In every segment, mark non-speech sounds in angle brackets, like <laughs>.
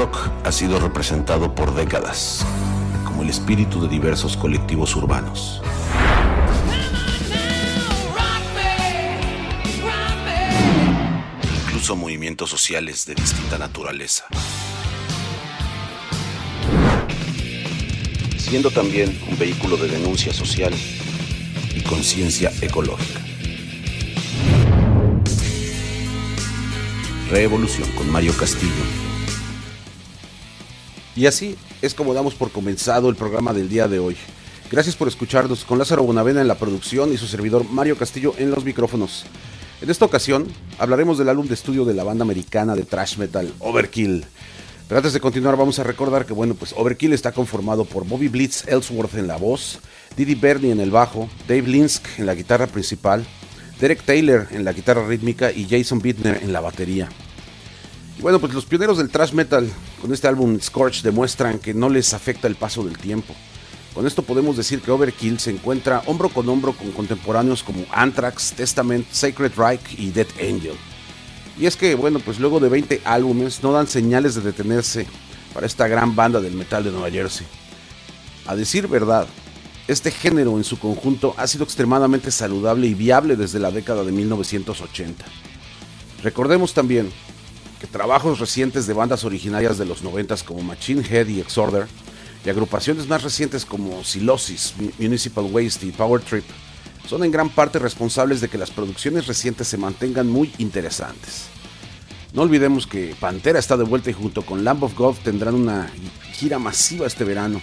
Rock ha sido representado por décadas como el espíritu de diversos colectivos urbanos. Incluso movimientos sociales de distinta naturaleza. Siendo también un vehículo de denuncia social y conciencia ecológica. Revolución con Mario Castillo y así es como damos por comenzado el programa del día de hoy. Gracias por escucharnos con Lázaro Bonavena en la producción y su servidor Mario Castillo en los micrófonos. En esta ocasión hablaremos del álbum de estudio de la banda americana de thrash metal Overkill. Pero antes de continuar vamos a recordar que bueno, pues Overkill está conformado por Bobby Blitz Ellsworth en la voz, Didi Bernie en el bajo, Dave Linsk en la guitarra principal, Derek Taylor en la guitarra rítmica y Jason Bittner en la batería. Bueno, pues los pioneros del thrash metal con este álbum Scorch demuestran que no les afecta el paso del tiempo. Con esto podemos decir que Overkill se encuentra hombro con hombro con contemporáneos como Anthrax, Testament, Sacred Reich y Death Angel. Y es que, bueno, pues luego de 20 álbumes no dan señales de detenerse para esta gran banda del metal de Nueva Jersey. A decir verdad, este género en su conjunto ha sido extremadamente saludable y viable desde la década de 1980. Recordemos también que trabajos recientes de bandas originarias de los 90 como Machine Head y Exorder, y agrupaciones más recientes como Silosis, Municipal Waste y Power Trip, son en gran parte responsables de que las producciones recientes se mantengan muy interesantes. No olvidemos que Pantera está de vuelta y junto con Lamb of God tendrán una gira masiva este verano.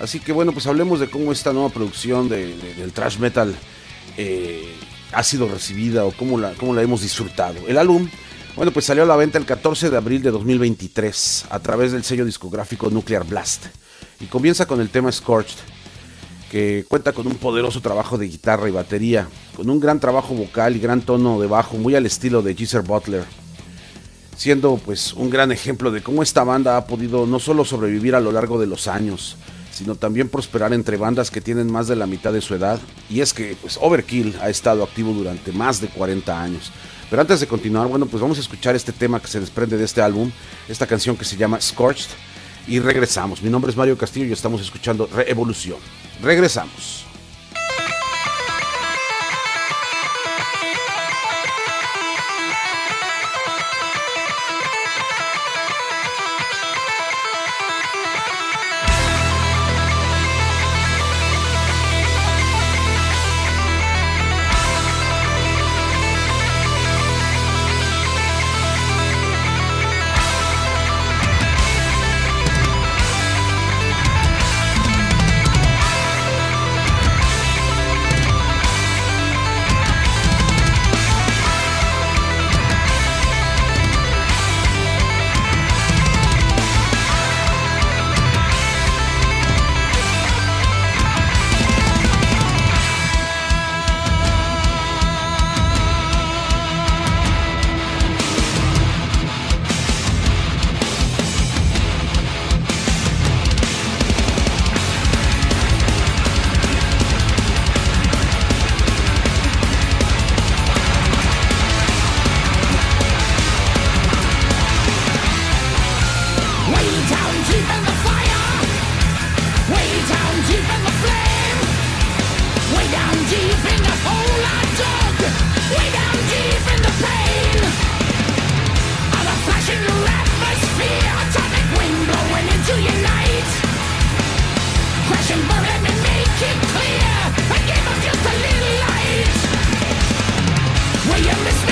Así que bueno, pues hablemos de cómo esta nueva producción de, de, del thrash metal eh, ha sido recibida o cómo la, cómo la hemos disfrutado. El álbum bueno, pues salió a la venta el 14 de abril de 2023 a través del sello discográfico Nuclear Blast y comienza con el tema Scorched, que cuenta con un poderoso trabajo de guitarra y batería, con un gran trabajo vocal y gran tono de bajo muy al estilo de Geezer Butler, siendo pues un gran ejemplo de cómo esta banda ha podido no solo sobrevivir a lo largo de los años, sino también prosperar entre bandas que tienen más de la mitad de su edad, y es que pues Overkill ha estado activo durante más de 40 años. Pero antes de continuar, bueno, pues vamos a escuchar este tema que se desprende de este álbum, esta canción que se llama Scorched, y regresamos. Mi nombre es Mario Castillo y estamos escuchando Reevolución. Regresamos. I am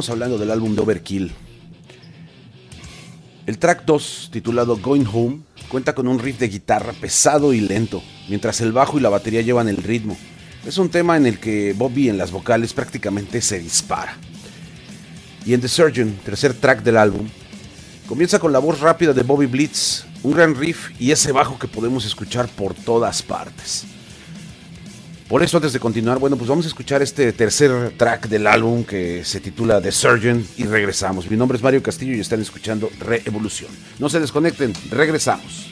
Continuamos hablando del álbum de Overkill. El track 2, titulado Going Home, cuenta con un riff de guitarra pesado y lento, mientras el bajo y la batería llevan el ritmo. Es un tema en el que Bobby en las vocales prácticamente se dispara. Y en The Surgeon, tercer track del álbum, comienza con la voz rápida de Bobby Blitz, un gran riff y ese bajo que podemos escuchar por todas partes. Por eso, antes de continuar, bueno, pues vamos a escuchar este tercer track del álbum que se titula The Surgeon y regresamos. Mi nombre es Mario Castillo y están escuchando Reevolución. No se desconecten, regresamos.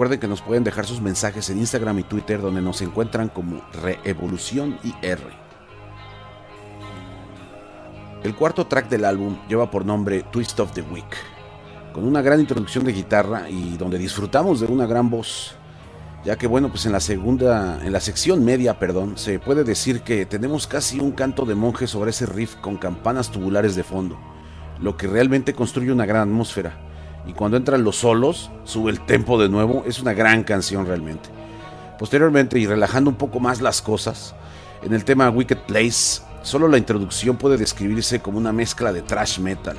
Recuerden que nos pueden dejar sus mensajes en Instagram y Twitter donde nos encuentran como Reevolución IR. El cuarto track del álbum lleva por nombre Twist of the Week, con una gran introducción de guitarra y donde disfrutamos de una gran voz, ya que bueno, pues en la segunda, en la sección media, perdón, se puede decir que tenemos casi un canto de monje sobre ese riff con campanas tubulares de fondo, lo que realmente construye una gran atmósfera. Y cuando entran los solos, sube el tempo de nuevo, es una gran canción realmente. Posteriormente, y relajando un poco más las cosas, en el tema Wicked Place Solo la introducción puede describirse como una mezcla de thrash metal.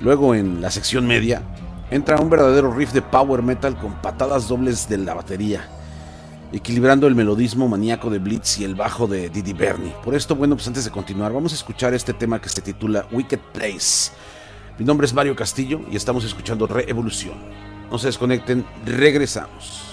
Luego en la sección media entra un verdadero riff de power metal con patadas dobles de la batería, equilibrando el melodismo maníaco de Blitz y el bajo de Didi Bernie. Por esto, bueno, pues antes de continuar, vamos a escuchar este tema que se titula Wicked Place. Mi nombre es Mario Castillo y estamos escuchando Reevolución. No se desconecten, regresamos.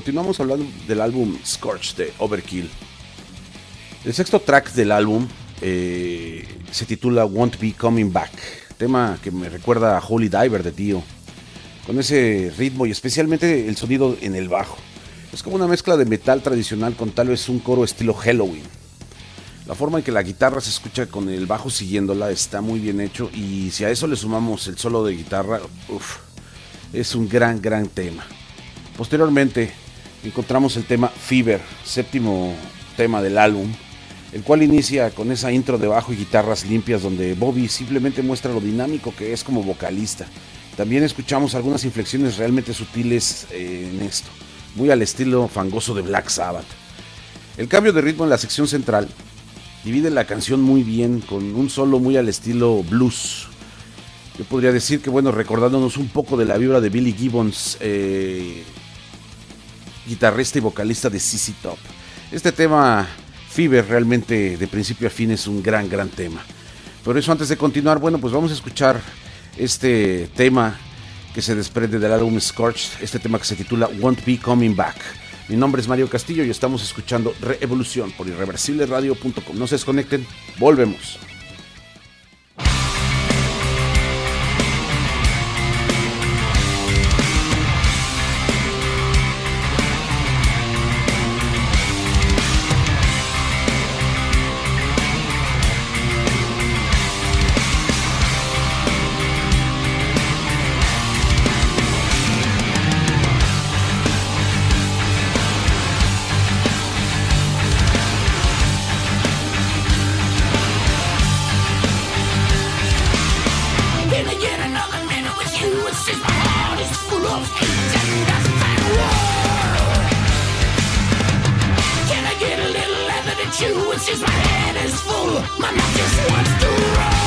Continuamos hablando del álbum Scorch de Overkill. El sexto track del álbum eh, se titula Won't Be Coming Back, tema que me recuerda a Holy Diver de Tío, con ese ritmo y especialmente el sonido en el bajo. Es como una mezcla de metal tradicional con tal vez un coro estilo Halloween. La forma en que la guitarra se escucha con el bajo siguiéndola está muy bien hecho y si a eso le sumamos el solo de guitarra, es un gran, gran tema. Posteriormente encontramos el tema Fever, séptimo tema del álbum, el cual inicia con esa intro de bajo y guitarras limpias donde Bobby simplemente muestra lo dinámico que es como vocalista. También escuchamos algunas inflexiones realmente sutiles eh, en esto, muy al estilo fangoso de Black Sabbath. El cambio de ritmo en la sección central divide la canción muy bien con un solo muy al estilo blues. Yo podría decir que bueno, recordándonos un poco de la vibra de Billy Gibbons, eh, guitarrista y vocalista de CC Top. Este tema, Fever, realmente de principio a fin es un gran, gran tema. Por eso antes de continuar, bueno, pues vamos a escuchar este tema que se desprende del álbum Scorched, este tema que se titula Won't Be Coming Back. Mi nombre es Mario Castillo y estamos escuchando Reevolución por irreversibleradio.com. No se desconecten, volvemos. my head is full, my mouth just wants to run.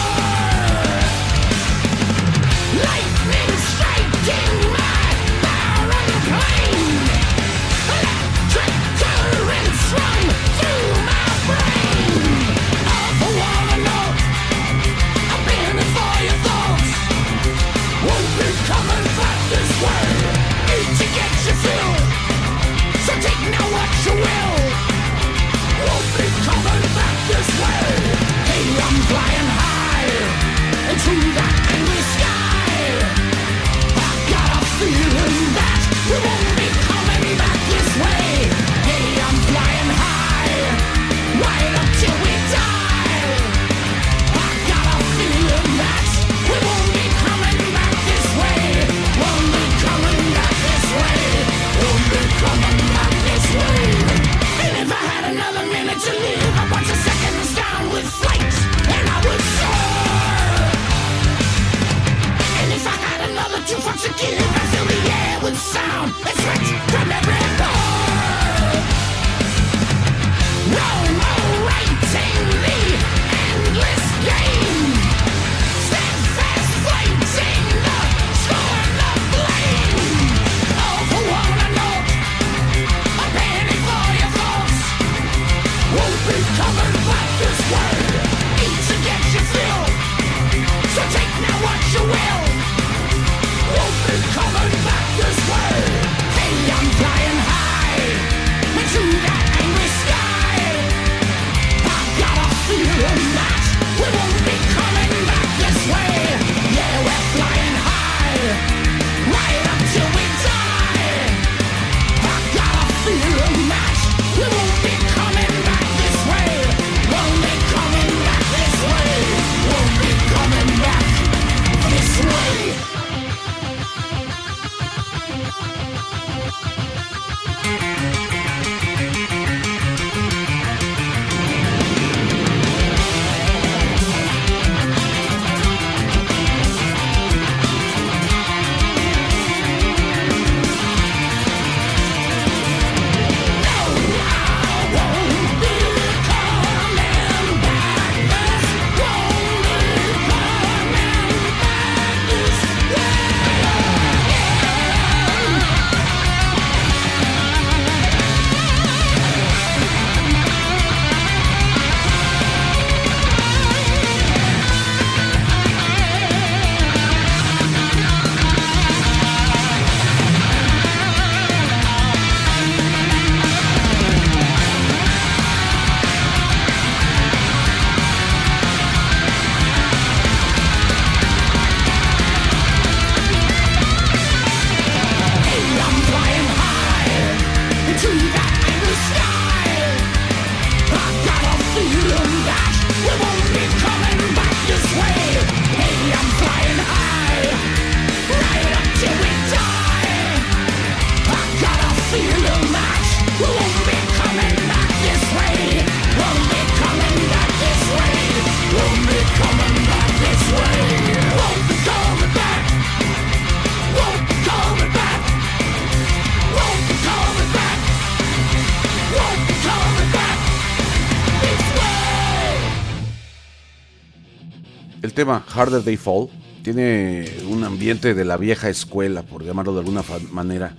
El tema Harder They Fall. Tiene un ambiente de la vieja escuela, por llamarlo de alguna manera.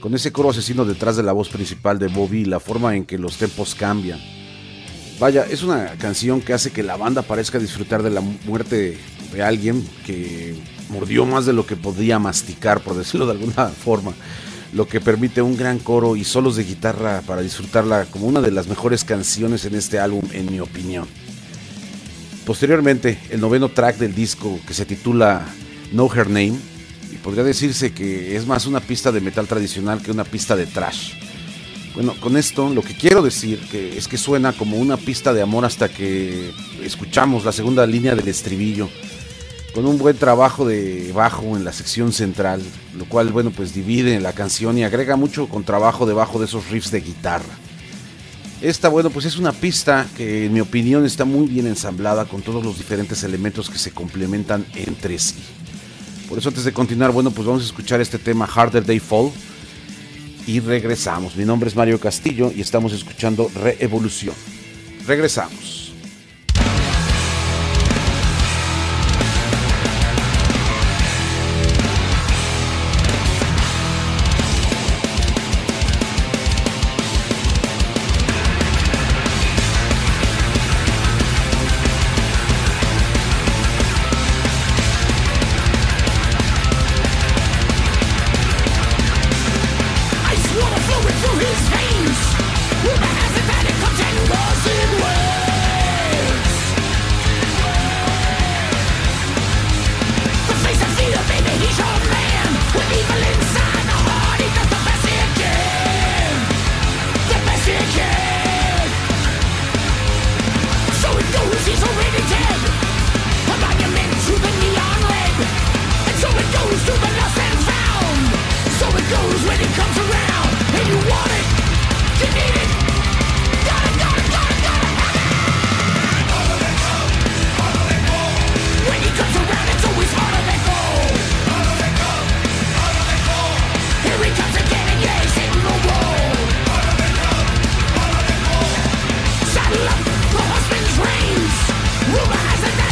Con ese coro asesino detrás de la voz principal de Bobby y la forma en que los tempos cambian. Vaya, es una canción que hace que la banda parezca disfrutar de la muerte de alguien que mordió más de lo que podía masticar, por decirlo de alguna forma lo que permite un gran coro y solos de guitarra para disfrutarla como una de las mejores canciones en este álbum, en mi opinión. Posteriormente, el noveno track del disco, que se titula Know Her Name, y podría decirse que es más una pista de metal tradicional que una pista de trash. Bueno, con esto lo que quiero decir es que suena como una pista de amor hasta que escuchamos la segunda línea del estribillo con un buen trabajo de bajo en la sección central, lo cual, bueno, pues divide la canción y agrega mucho con trabajo debajo de esos riffs de guitarra. Esta, bueno, pues es una pista que en mi opinión está muy bien ensamblada con todos los diferentes elementos que se complementan entre sí. Por eso antes de continuar, bueno, pues vamos a escuchar este tema Harder Day Fall y regresamos. Mi nombre es Mario Castillo y estamos escuchando Reevolución. Regresamos.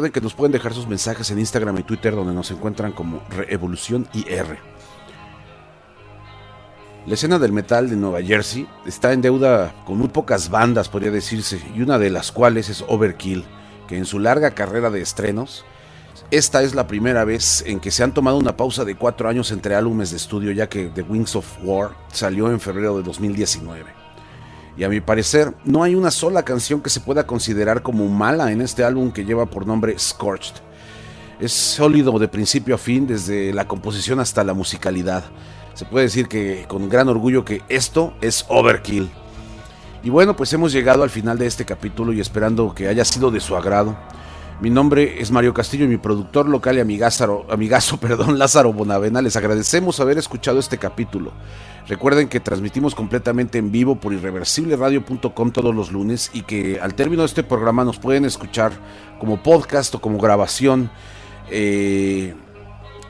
Recuerden que nos pueden dejar sus mensajes en Instagram y Twitter donde nos encuentran como Reevolución IR. La escena del metal de Nueva Jersey está en deuda con muy pocas bandas, podría decirse, y una de las cuales es Overkill, que en su larga carrera de estrenos, esta es la primera vez en que se han tomado una pausa de cuatro años entre álbumes de estudio, ya que The Wings of War salió en febrero de 2019. Y a mi parecer, no hay una sola canción que se pueda considerar como mala en este álbum que lleva por nombre Scorched. Es sólido de principio a fin, desde la composición hasta la musicalidad se puede decir que con gran orgullo que esto es Overkill. Y bueno, pues hemos llegado al final de este capítulo y esperando que haya sido de su agrado. Mi nombre es Mario Castillo y mi productor local y amigazo, <laughs> perdón, Lázaro Bonavena. Les agradecemos haber escuchado este capítulo. Recuerden que transmitimos completamente en vivo por irreversibleradio.com todos los lunes y que al término de este programa nos pueden escuchar como podcast o como grabación. Eh,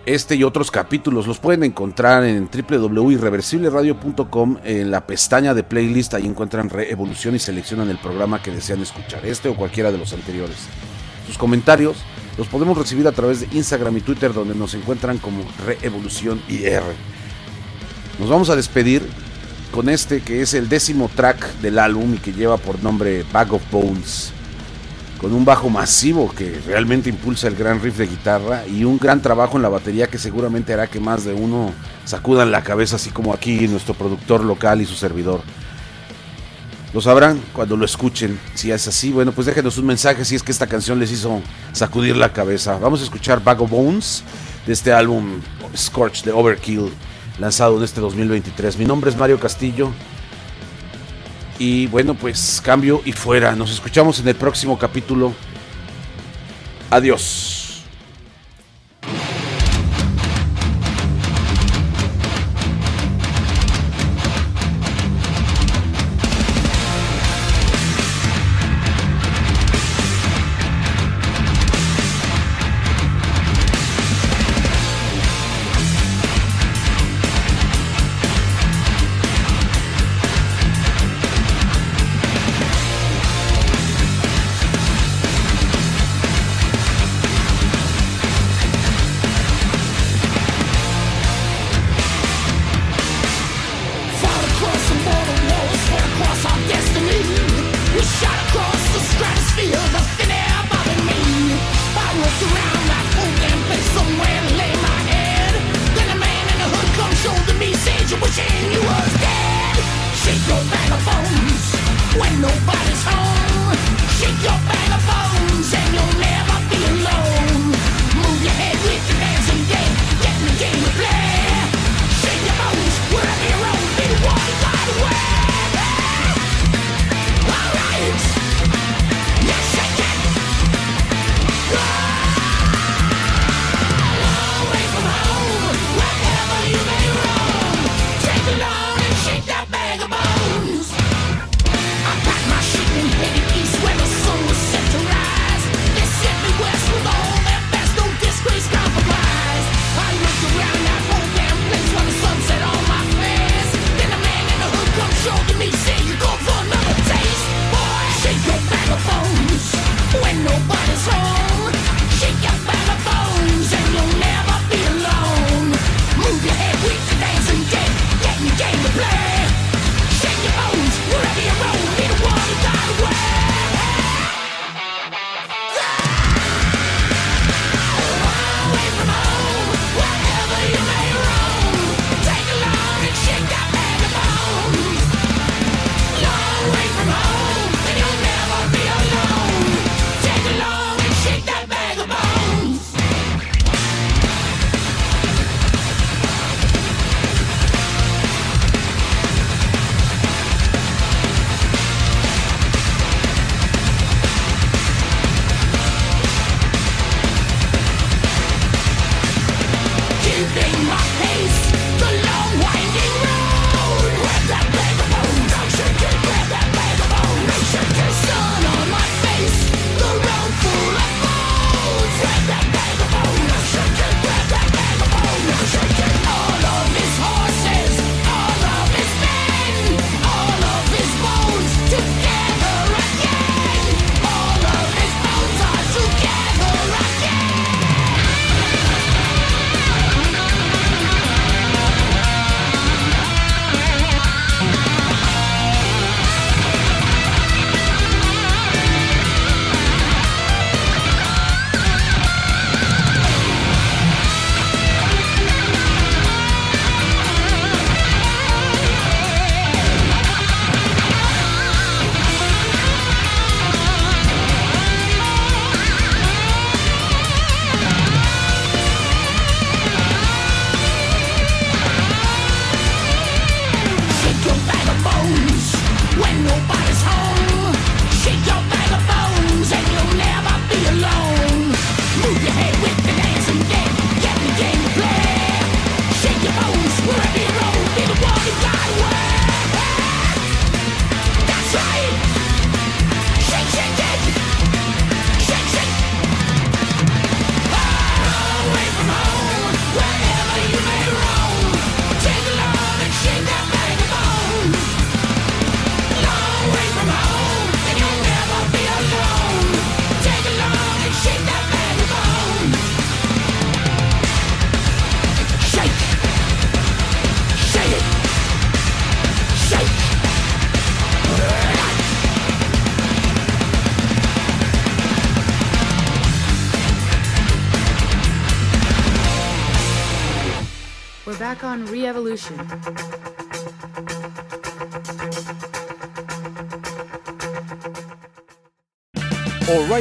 este y otros capítulos los pueden encontrar en www.irreversibleradio.com en la pestaña de playlist. Ahí encuentran Reevolución y seleccionan el programa que desean escuchar, este o cualquiera de los anteriores. Comentarios los podemos recibir a través de Instagram y Twitter, donde nos encuentran como Reevolución IR. Nos vamos a despedir con este que es el décimo track del álbum y que lleva por nombre Bag of Bones con un bajo masivo que realmente impulsa el gran riff de guitarra y un gran trabajo en la batería que seguramente hará que más de uno sacudan la cabeza así como aquí nuestro productor local y su servidor. Lo sabrán cuando lo escuchen. Si es así, bueno, pues déjenos un mensaje si es que esta canción les hizo sacudir la cabeza. Vamos a escuchar Bag of Bones de este álbum Scorch de Overkill, lanzado en este 2023. Mi nombre es Mario Castillo. Y bueno, pues cambio y fuera. Nos escuchamos en el próximo capítulo. Adiós.